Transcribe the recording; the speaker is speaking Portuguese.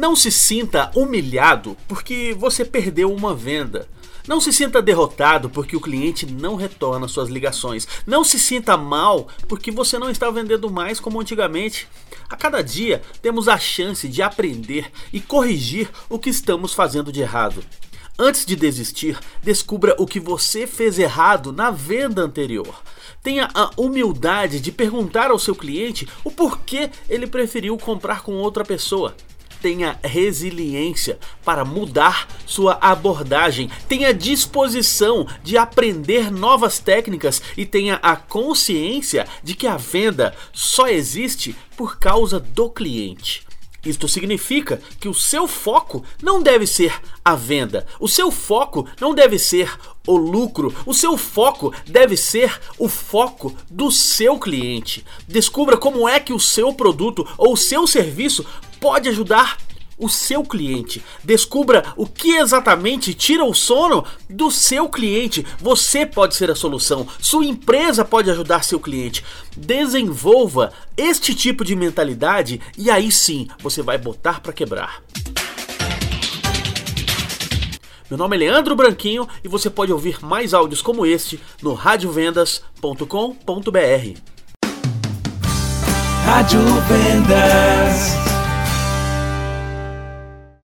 Não se sinta humilhado porque você perdeu uma venda. Não se sinta derrotado porque o cliente não retorna suas ligações. Não se sinta mal porque você não está vendendo mais como antigamente. A cada dia temos a chance de aprender e corrigir o que estamos fazendo de errado. Antes de desistir, descubra o que você fez errado na venda anterior. Tenha a humildade de perguntar ao seu cliente o porquê ele preferiu comprar com outra pessoa tenha resiliência para mudar sua abordagem, tenha disposição de aprender novas técnicas e tenha a consciência de que a venda só existe por causa do cliente. Isto significa que o seu foco não deve ser a venda, o seu foco não deve ser o lucro, o seu foco deve ser o foco do seu cliente. Descubra como é que o seu produto ou o seu serviço pode ajudar o seu cliente. Descubra o que exatamente tira o sono do seu cliente. Você pode ser a solução. Sua empresa pode ajudar seu cliente. Desenvolva este tipo de mentalidade e aí sim você vai botar para quebrar. Meu nome é Leandro Branquinho e você pode ouvir mais áudios como este no radiovendas.com.br. Rádio Vendas.